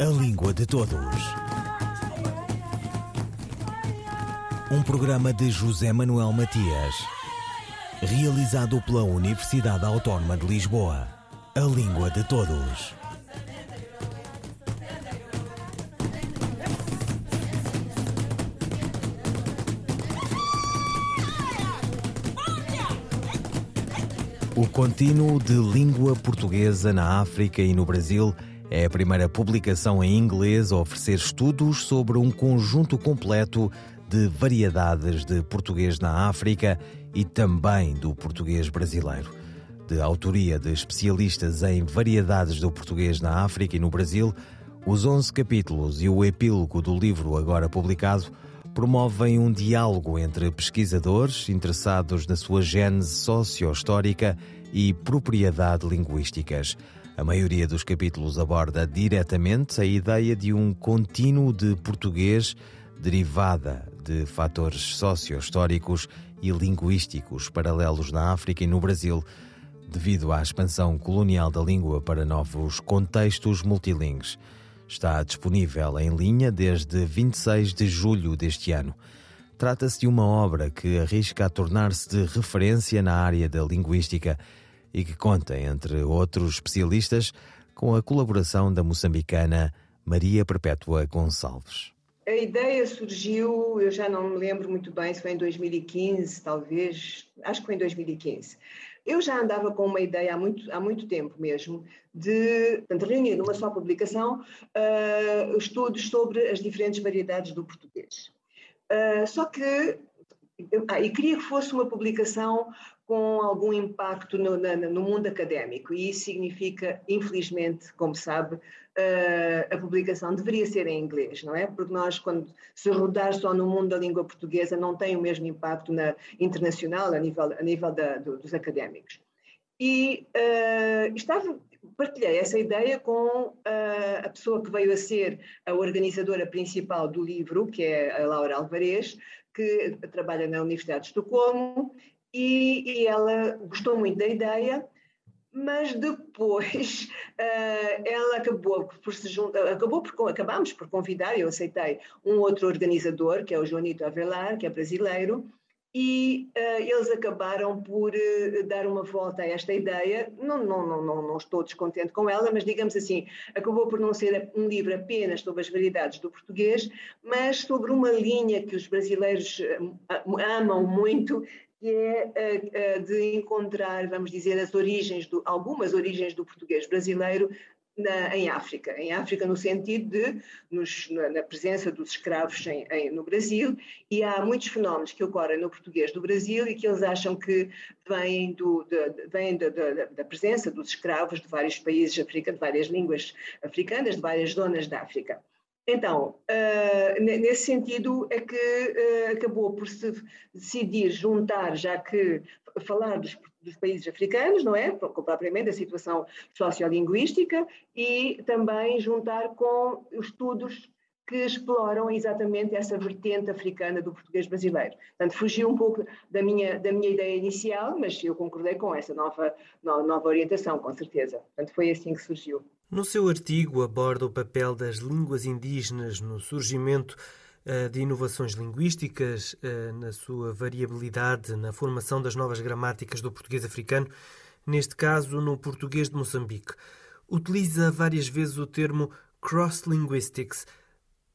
A Língua de Todos. Um programa de José Manuel Matias, realizado pela Universidade Autónoma de Lisboa. A Língua de Todos. O Contínuo de Língua Portuguesa na África e no Brasil é a primeira publicação em inglês a oferecer estudos sobre um conjunto completo de variedades de português na África e também do português brasileiro. De autoria de especialistas em variedades do português na África e no Brasil, os 11 capítulos e o epílogo do livro agora publicado promovem um diálogo entre pesquisadores interessados na sua gênese socio-histórica e propriedade linguísticas. A maioria dos capítulos aborda diretamente a ideia de um contínuo de português derivada de fatores socio-históricos e linguísticos paralelos na África e no Brasil, devido à expansão colonial da língua para novos contextos multilingües está disponível em linha desde 26 de julho deste ano. Trata-se de uma obra que arrisca a tornar-se de referência na área da linguística e que conta, entre outros especialistas, com a colaboração da moçambicana Maria Perpétua Gonçalves. A ideia surgiu, eu já não me lembro muito bem se foi em 2015, talvez, acho que foi em 2015. Eu já andava com uma ideia há muito, há muito tempo mesmo de reunir numa só publicação uh, estudos sobre as diferentes variedades do português. Uh, só que ah, e queria que fosse uma publicação com algum impacto no, na, no, mundo académico, e isso significa, infelizmente, como sabe, uh, a publicação deveria ser em inglês, não é? Porque nós, quando se rodar só no mundo da língua portuguesa, não tem o mesmo impacto na internacional, a nível, a nível da, do, dos académicos. E uh, estava, partilhei essa ideia com uh, a pessoa que veio a ser a organizadora principal do livro, que é a Laura Alvarez, que trabalha na Universidade de Estocolmo e, e ela gostou muito da ideia, mas depois uh, ela acabou por se juntar, acabou por, acabamos por convidar, eu aceitei, um outro organizador, que é o Joanito Avelar, que é brasileiro, e uh, eles acabaram por uh, dar uma volta a esta ideia. Não, não, não, não, não estou descontente com ela, mas digamos assim, acabou por não ser um livro apenas sobre as variedades do português, mas sobre uma linha que os brasileiros amam muito, que é de encontrar, vamos dizer, as origens do, algumas origens do português brasileiro na, em África. Em África, no sentido de, nos, na, na, presença dos escravos em, em, no Brasil, e há muitos fenómenos que ocorrem no português do Brasil e que eles acham que vêm, do, de, vêm de, da presença dos escravos de vários países africanos, de várias línguas africanas, de várias zonas da África. Então, uh, nesse sentido é que uh, acabou por se decidir juntar, já que falar dos, dos, países africanos, não é? Propriamente a situação sociolinguística e também juntar com estudos que exploram exatamente essa vertente africana do português brasileiro. Portanto, fugiu um pouco da minha, da minha ideia inicial, mas eu concordei com essa nova, nova orientação, com certeza. Portanto, foi assim que surgiu. No seu artigo aborda o papel das línguas indígenas no surgimento uh, de inovações linguísticas, uh, na sua variabilidade na formação das novas gramáticas do português africano, neste caso no português de Moçambique. Utiliza várias vezes o termo cross-linguistics.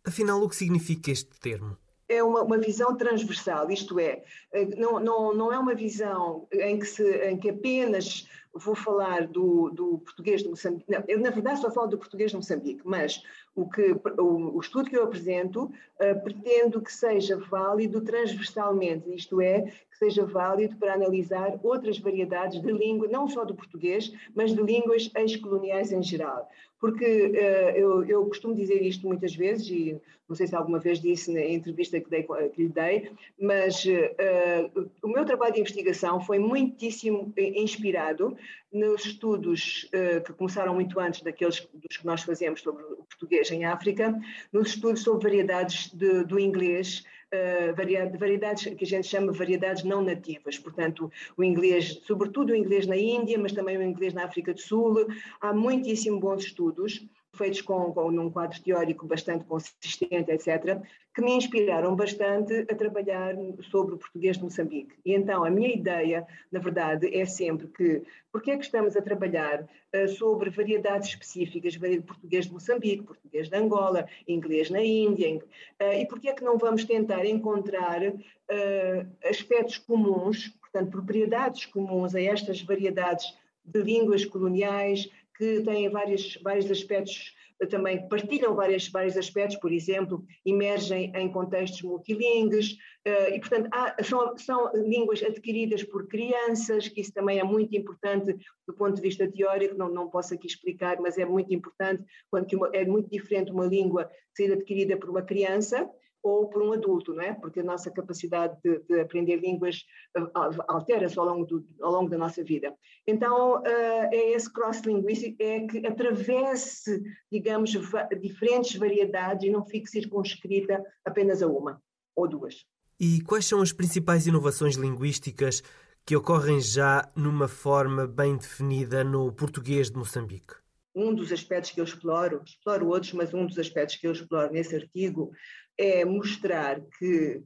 Afinal, o que significa este termo? é uma, uma, visão transversal, isto é, eh, não, não, não é uma visão em que, se, em que apenas vou falar do, do português de Moçambique. Não, eu, na verdade, só falo do português de Moçambique, mas o, que, o, o estudo que eu apresento uh, pretendo que seja válido transversalmente, isto é, que seja válido para analisar outras variedades de língua, não só do português, mas de línguas ex-coloniais em geral porque uh, eu, eu, costumo dizer isto muitas vezes, e não sei se alguma vez disse na entrevista que, dei, que lhe dei, mas uh, o meu trabalho de investigação foi muitíssimo inspirado nos estudos uh, que começaram muito antes daqueles dos que nós fazemos sobre o português em África, nos estudos sobre variedades de, do inglês uh, variedades que a gente chama variedades não nativas, portanto, o inglês, sobretudo o inglês na Índia, mas também o inglês na África do Sul. Há muitíssimo bons estudos feitos com, com num quadro teórico bastante consistente, etc., que me inspiraram bastante a trabalhar sobre o português de Moçambique. E então a minha ideia, na verdade, é sempre que, porque é que estamos a trabalhar uh, sobre variedades específicas, português de Moçambique, português de Angola, inglês na Índia, uh, e porque é que não vamos tentar encontrar uh, aspectos comuns, portanto, propriedades comuns a estas variedades de línguas coloniais, que têm vários, vários aspectos também partilham vários, vários aspectos, por exemplo, emergem em contextos multilingües, uh, e, portanto, há, são, são línguas adquiridas por crianças, que isso também é muito importante do ponto de vista teórico, não, não posso aqui explicar, mas é muito importante, quando uma, é muito diferente uma língua ser adquirida por uma criança, ou por um adulto, não é? Porque a nossa capacidade de, de aprender línguas uh, altera-se ao, longo ao longo da nossa vida. Então, uh, é esse cross-linguístico, é que atravesse, digamos, diferentes variedades e não fique circunscrita apenas a uma ou duas. E quais são as principais inovações linguísticas que ocorrem já numa forma bem definida no português de Moçambique? Um dos aspectos que eu exploro, exploro outros, mas um dos aspectos que eu exploro nesse artigo é mostrar que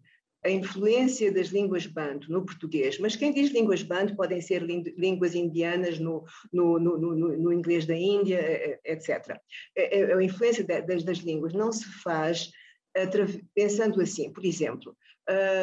a influência das línguas banto no português, mas quem diz línguas banto podem ser línguas indianas no, no, no, no inglês da Índia, etc. A, influência das, das línguas não se faz pensando assim, por exemplo,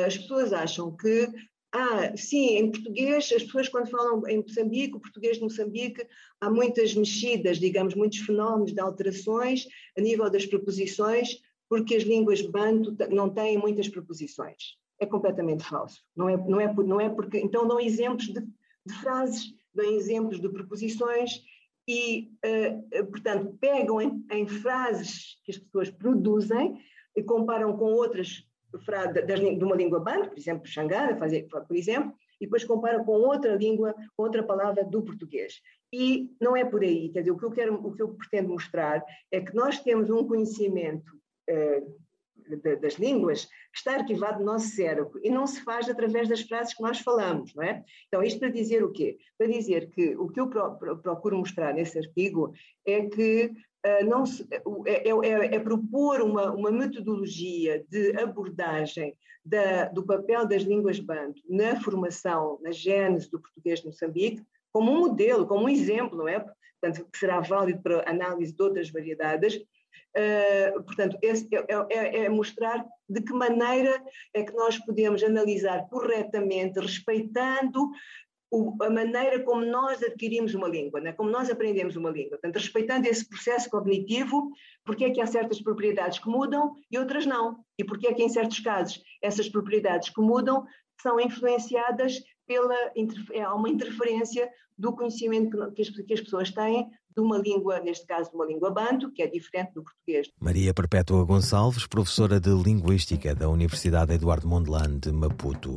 as pessoas acham que ah, sim, em português, as pessoas quando falam em Moçambique, o português de Moçambique, há muitas mexidas, digamos, muitos fenómenos de alterações a nível das preposições, porque as línguas banto não têm muitas preposições. É completamente falso. Não é, não é, não é porque. Então dão exemplos de, de frases, dão exemplos de preposições e, uh, portanto, pegam em, em, frases que as pessoas produzem e comparam com outras de uma língua banto, por exemplo, Xangara, por exemplo, e depois comparam com outra língua, com outra palavra do português. E não é por aí, quer dizer, o que eu quero, o que eu pretendo mostrar é que nós temos um conhecimento eh, das línguas que está arquivado no nosso cérebro e não se faz através das frases que nós falamos, não é? Então, isto para dizer o quê? Para dizer que o que eu procuro mostrar nesse artigo é que não se, é, é, é, propor uma, uma metodologia de abordagem da, do papel das línguas banto na formação, na gênese do português de Moçambique, como um modelo, como um exemplo, não é? Portanto, que será válido para análise de outras variedades, Uh, portanto, é, é, é, mostrar de que maneira é que nós podemos analisar corretamente, respeitando o, a maneira como nós adquirimos uma língua, né? como nós aprendemos uma língua. Portanto, respeitando esse processo cognitivo, porque é que há certas propriedades que mudam e outras não. E porque é que, em certos casos, essas propriedades que mudam são influenciadas pela há uma interferência do conhecimento que as, que as pessoas têm de uma língua, neste caso de uma língua banto, que é diferente do português. Maria Perpétua Gonçalves, professora de Linguística da Universidade Eduardo Mondlane de Maputo.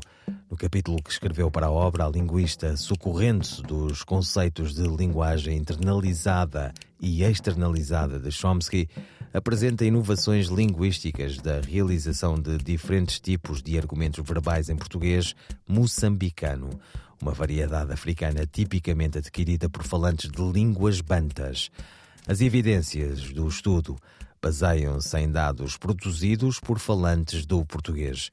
No capítulo que escreveu para a obra, a linguista, socorrendo-se dos conceitos de linguagem internalizada e externalizada de Chomsky, apresenta inovações linguísticas da realização de diferentes tipos de argumentos verbais em português moçambicano uma variedade africana tipicamente adquirida por falantes de línguas bantas. As evidências do estudo baseiam-se em dados produzidos por falantes do português.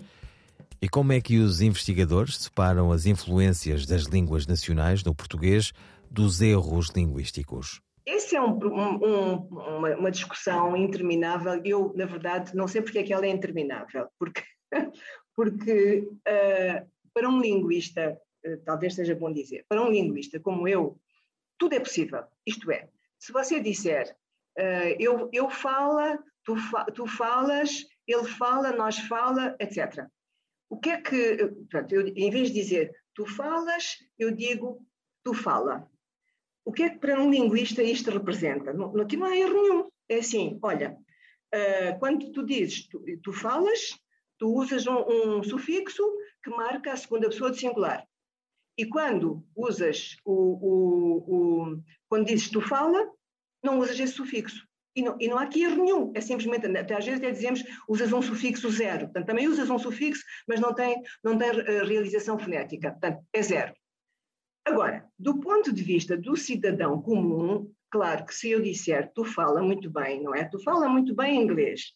E como é que os investigadores separam as influências das línguas nacionais no português dos erros linguísticos? Essa é um, um, uma, uma, discussão interminável. Eu, na verdade, não sei porque é que ela é interminável. Porque, porque uh, para um linguista eh, talvez seja bom dizer, para um linguista como eu, tudo é possível. Isto é, se você disser uh, eu, eu fala, tu, fa, tu falas, ele fala, nós fala, etc. O que é que, eu, em vez de dizer tu falas, eu digo tu fala. O que é que para um linguista isto representa? Não, aqui não há erro nenhum. É assim, olha, uh, quando tu dizes tu, tu falas, tu usas um, um, sufixo que marca a segunda pessoa de singular. E quando usas o, o, o, quando dizes tu fala, não usas esse sufixo. E não, e não há aqui erro nenhum, é simplesmente, até às vezes até dizemos, usas um sufixo zero. Portanto, também usas um sufixo, mas não tem, não tem uh, realização fonética. Portanto, é zero. Agora, do ponto de vista do cidadão comum, Claro que se eu disser tu fala muito bem, não é? Tu fala muito bem inglês,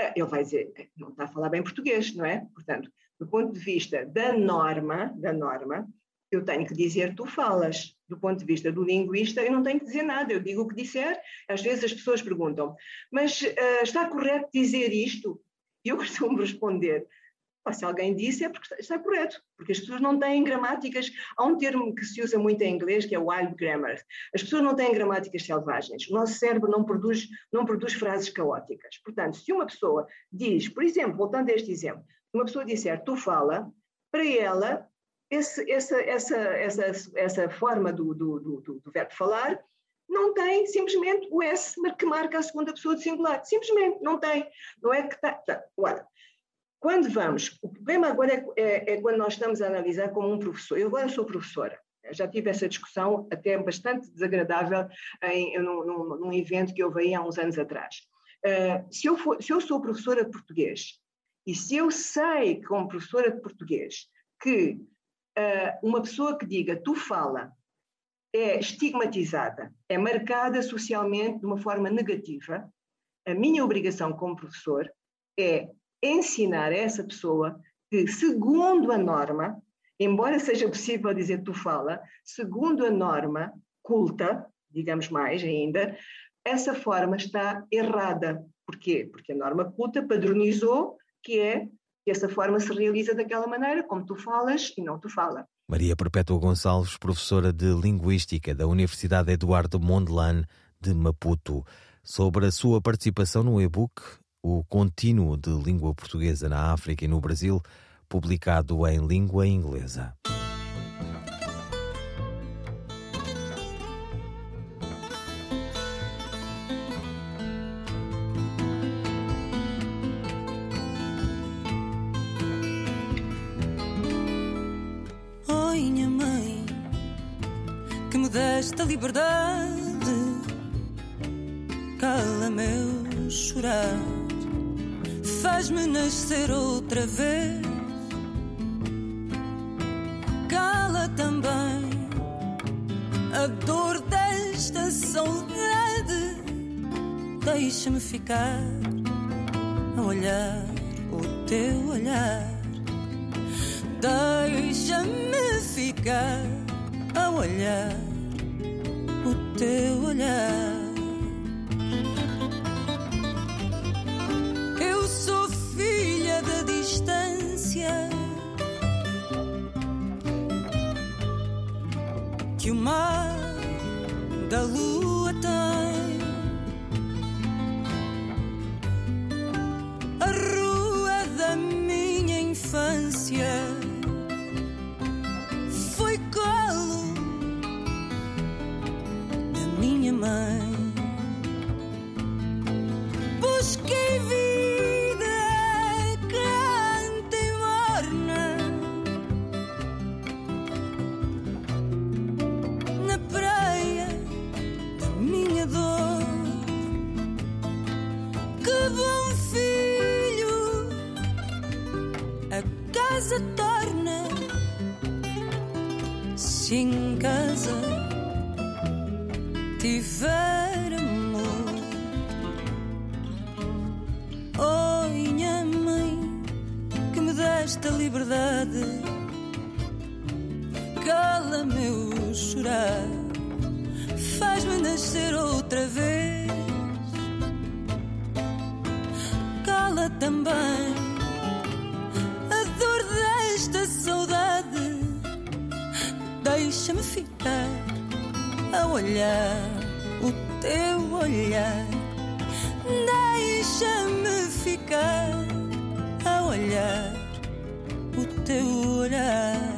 eh, ele vai dizer não está a falar bem português, não é? Portanto, do ponto de vista da norma, da norma, eu tenho que dizer tu falas. Do ponto de vista do linguista, eu não tenho que dizer nada, eu digo o que disser. Às vezes as pessoas perguntam, mas uh, está correto dizer isto? E eu costumo responder, se alguém disse é porque está correto, porque as pessoas não têm gramáticas. Há um termo que se usa muito em inglês que é wild grammar. As pessoas não têm gramáticas selvagens. O nosso cérebro não produz, não produz frases caóticas. Portanto, se uma pessoa diz, por exemplo, voltando a este exemplo, uma pessoa disser tu fala, para ela, esse, essa, essa, essa, essa forma do, do, do, do verbo falar não tem simplesmente o S que marca a segunda pessoa de singular. Simplesmente não tem. Não é que está. Tá, olha, quando vamos, o problema agora é, é, é, quando nós estamos a analisar como um professor. Eu agora sou professora. Já tive essa discussão até bastante desagradável em, num, num, num evento que eu veio há uns anos atrás. Uh, se, eu for, se eu sou professora de português e se eu sei, como professora de português, que uh, uma pessoa que diga tu fala é estigmatizada, é marcada socialmente de uma forma negativa, a minha obrigação como professor é ensinar a essa pessoa que, segundo a norma, embora seja possível dizer tu fala, segundo a norma culta, digamos mais ainda, essa forma está errada. Porquê? Porque a norma culta padronizou que é que essa forma se realiza daquela maneira, como tu falas e não tu fala. Maria Perpétua Gonçalves, professora de Linguística da Universidade Eduardo Mondlane de Maputo, sobre a sua participação no e-book O Contínuo de Língua Portuguesa na África e no Brasil, publicado em língua inglesa. desta liberdade cala meu chorar, faz-me nascer outra vez. Cala também a dor desta saudade, deixa-me ficar a olhar o teu olhar, deixa-me ficar a olhar teu olhar. chamar da luz. meu chorar faz-me nascer outra vez. Cala também a dor desta saudade, deixa-me ficar a olhar o teu olhar, deixa-me ficar a olhar o teu olhar.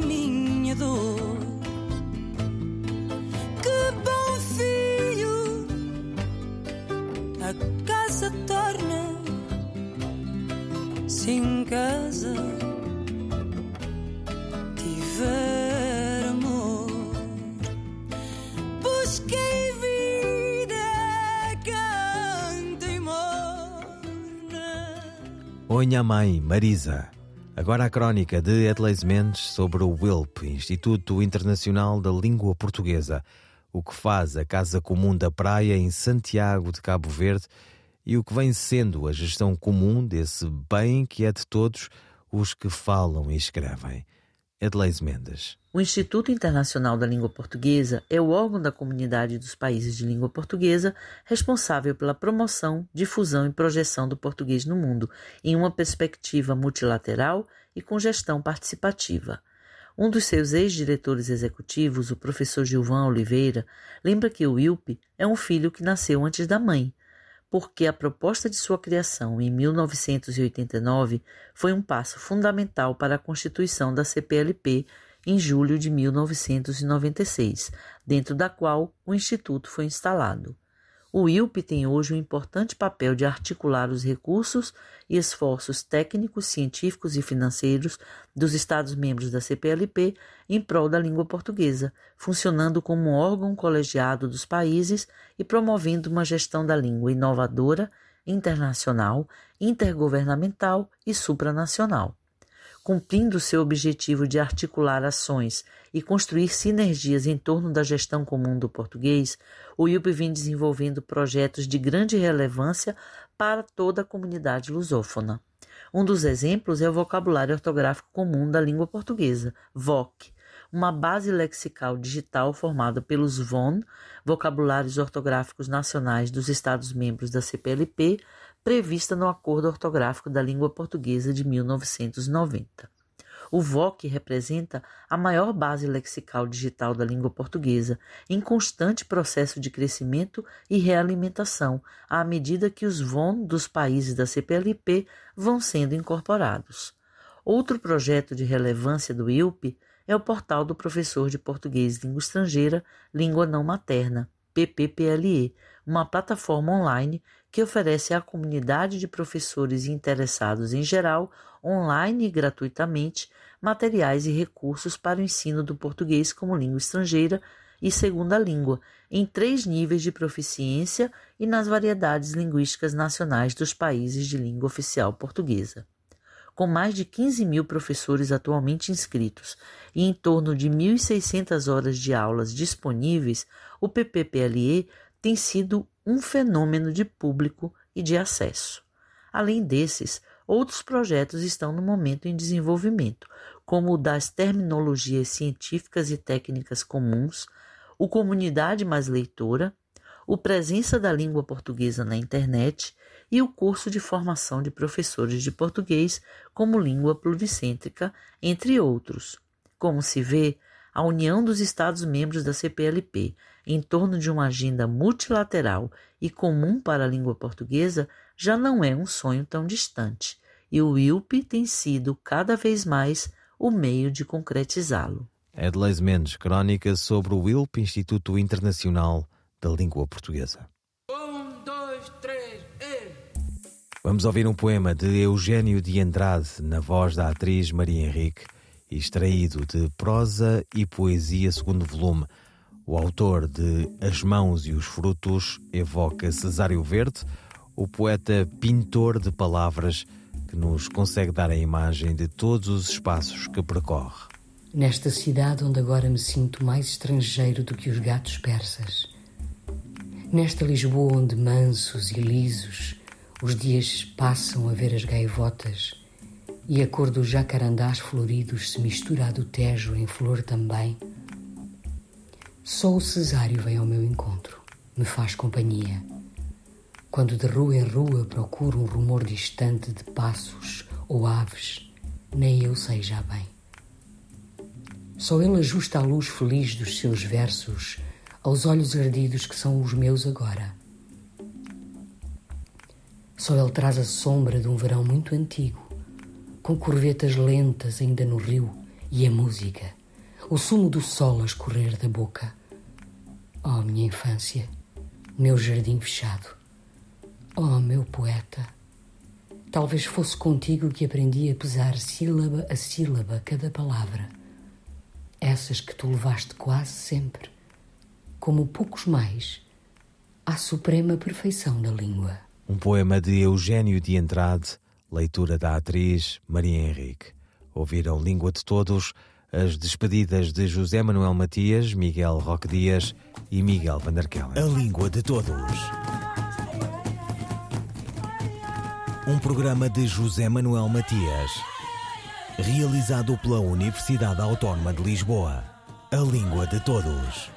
da minha dor. Que bom filho a casa torna sem casa tiver amor. Busquei vida, canta e morna. Onha Mãe, Marisa. Agora a crónica de Edleis Mendes sobre o WILP, Instituto Internacional da Língua Portuguesa, o que faz a Casa Comum da Praia em Santiago de Cabo Verde e o que vem sendo a gestão comum desse bem que é de todos os que falam e escrevem. Mendes. O Instituto Internacional da Língua Portuguesa é o órgão da comunidade dos países de língua portuguesa responsável pela promoção, difusão e projeção do português no mundo, em uma perspectiva multilateral e com gestão participativa. Um dos seus ex-diretores executivos, o professor Gilvan Oliveira, lembra que o ILP é um filho que nasceu antes da mãe, porque a proposta de sua criação em 1989 foi um passo fundamental para a constituição da CPLP em julho de 1996, dentro da qual o Instituto foi instalado. O ILP tem hoje um importante papel de articular os recursos e esforços técnicos, científicos e financeiros dos Estados-membros da CPLP em prol da língua portuguesa, funcionando como um órgão colegiado dos países e promovendo uma gestão da língua inovadora, internacional, intergovernamental e supranacional cumprindo seu objetivo de articular ações e construir sinergias em torno da gestão comum do português, o IUP vem desenvolvendo projetos de grande relevância para toda a comunidade lusófona. Um dos exemplos é o Vocabulário Ortográfico Comum da Língua Portuguesa, VOC, uma base lexical digital formada pelos VON, Vocabulários Ortográficos Nacionais dos Estados-membros da CPLP, prevista no Acordo Ortográfico da Língua Portuguesa de 1990. O VOC representa a maior base lexical digital da língua portuguesa, em constante processo de crescimento e realimentação, à medida que os VON dos países da CPLP vão sendo incorporados. Outro projeto de relevância do ILP é o portal do professor de português língua estrangeira, língua não materna, PPPLE, uma plataforma online que oferece à comunidade de professores interessados em geral, online e gratuitamente, materiais e recursos para o ensino do português como língua estrangeira e segunda língua, em três níveis de proficiência e nas variedades linguísticas nacionais dos países de língua oficial portuguesa. Com mais de 15 mil professores atualmente inscritos e em torno de 1.600 horas de aulas disponíveis, o PPPLE tem sido um fenômeno de público e de acesso. Além desses, outros projetos estão no momento em desenvolvimento, como o das terminologias científicas e técnicas comuns, o Comunidade Mais Leitora, o Presença da Língua Portuguesa na Internet e o curso de formação de professores de português como língua pluricêntrica, entre outros. Como se vê, a união dos Estados-membros da CPLP em torno de uma agenda multilateral e comum para a língua portuguesa já não é um sonho tão distante, e o ILP tem sido cada vez mais o meio de concretizá-lo. Edleis Mendes, crónica sobre o ILP, Instituto Internacional da Língua Portuguesa. Vamos ouvir um poema de Eugênio de Andrade, na voz da atriz Maria Henrique, extraído de Prosa e Poesia, segundo volume. O autor de As Mãos e os Frutos evoca Cesário Verde, o poeta pintor de palavras que nos consegue dar a imagem de todos os espaços que percorre. Nesta cidade onde agora me sinto mais estrangeiro do que os gatos persas. Nesta Lisboa onde mansos e lisos os dias passam a ver as gaivotas e a cor dos jacarandás floridos se mistura à do Tejo em flor também. Só o Cesário vem ao meu encontro, me faz companhia. Quando de rua em rua procuro um rumor distante de passos ou aves, nem eu sei já bem. Só ele ajusta a luz feliz dos seus versos aos olhos ardidos que são os meus agora. Só ele traz a sombra de um verão muito antigo com corvetas lentas ainda no rio e a música, o sumo do sol a escorrer da boca. Oh, minha infância, meu jardim fechado. Oh, meu poeta, talvez fosse contigo que aprendi a pesar sílaba a sílaba cada palavra. Essas que tu levaste quase sempre, como poucos mais, à suprema perfeição da língua. Um poema de Eugênio de Andrade, leitura da atriz Maria Henrique. Ouviram Língua de Todos, as despedidas de José Manuel Matias, Miguel Roque Dias e Miguel Van der Kellen. A Língua de Todos. Um programa de José Manuel Matias, realizado pela Universidade Autónoma de Lisboa. A Língua de Todos.